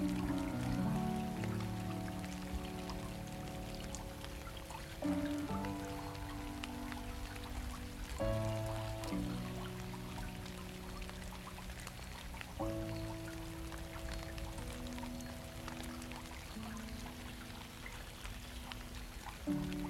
Thank mm -hmm. you.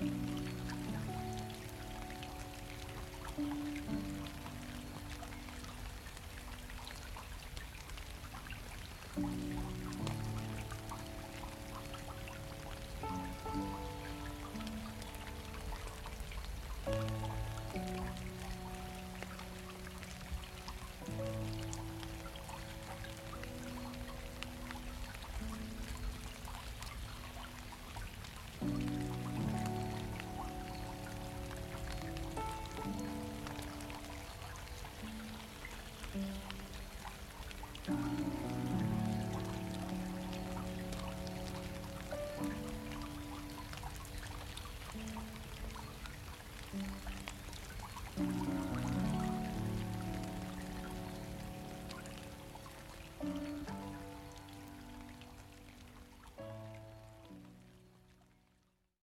Thank you.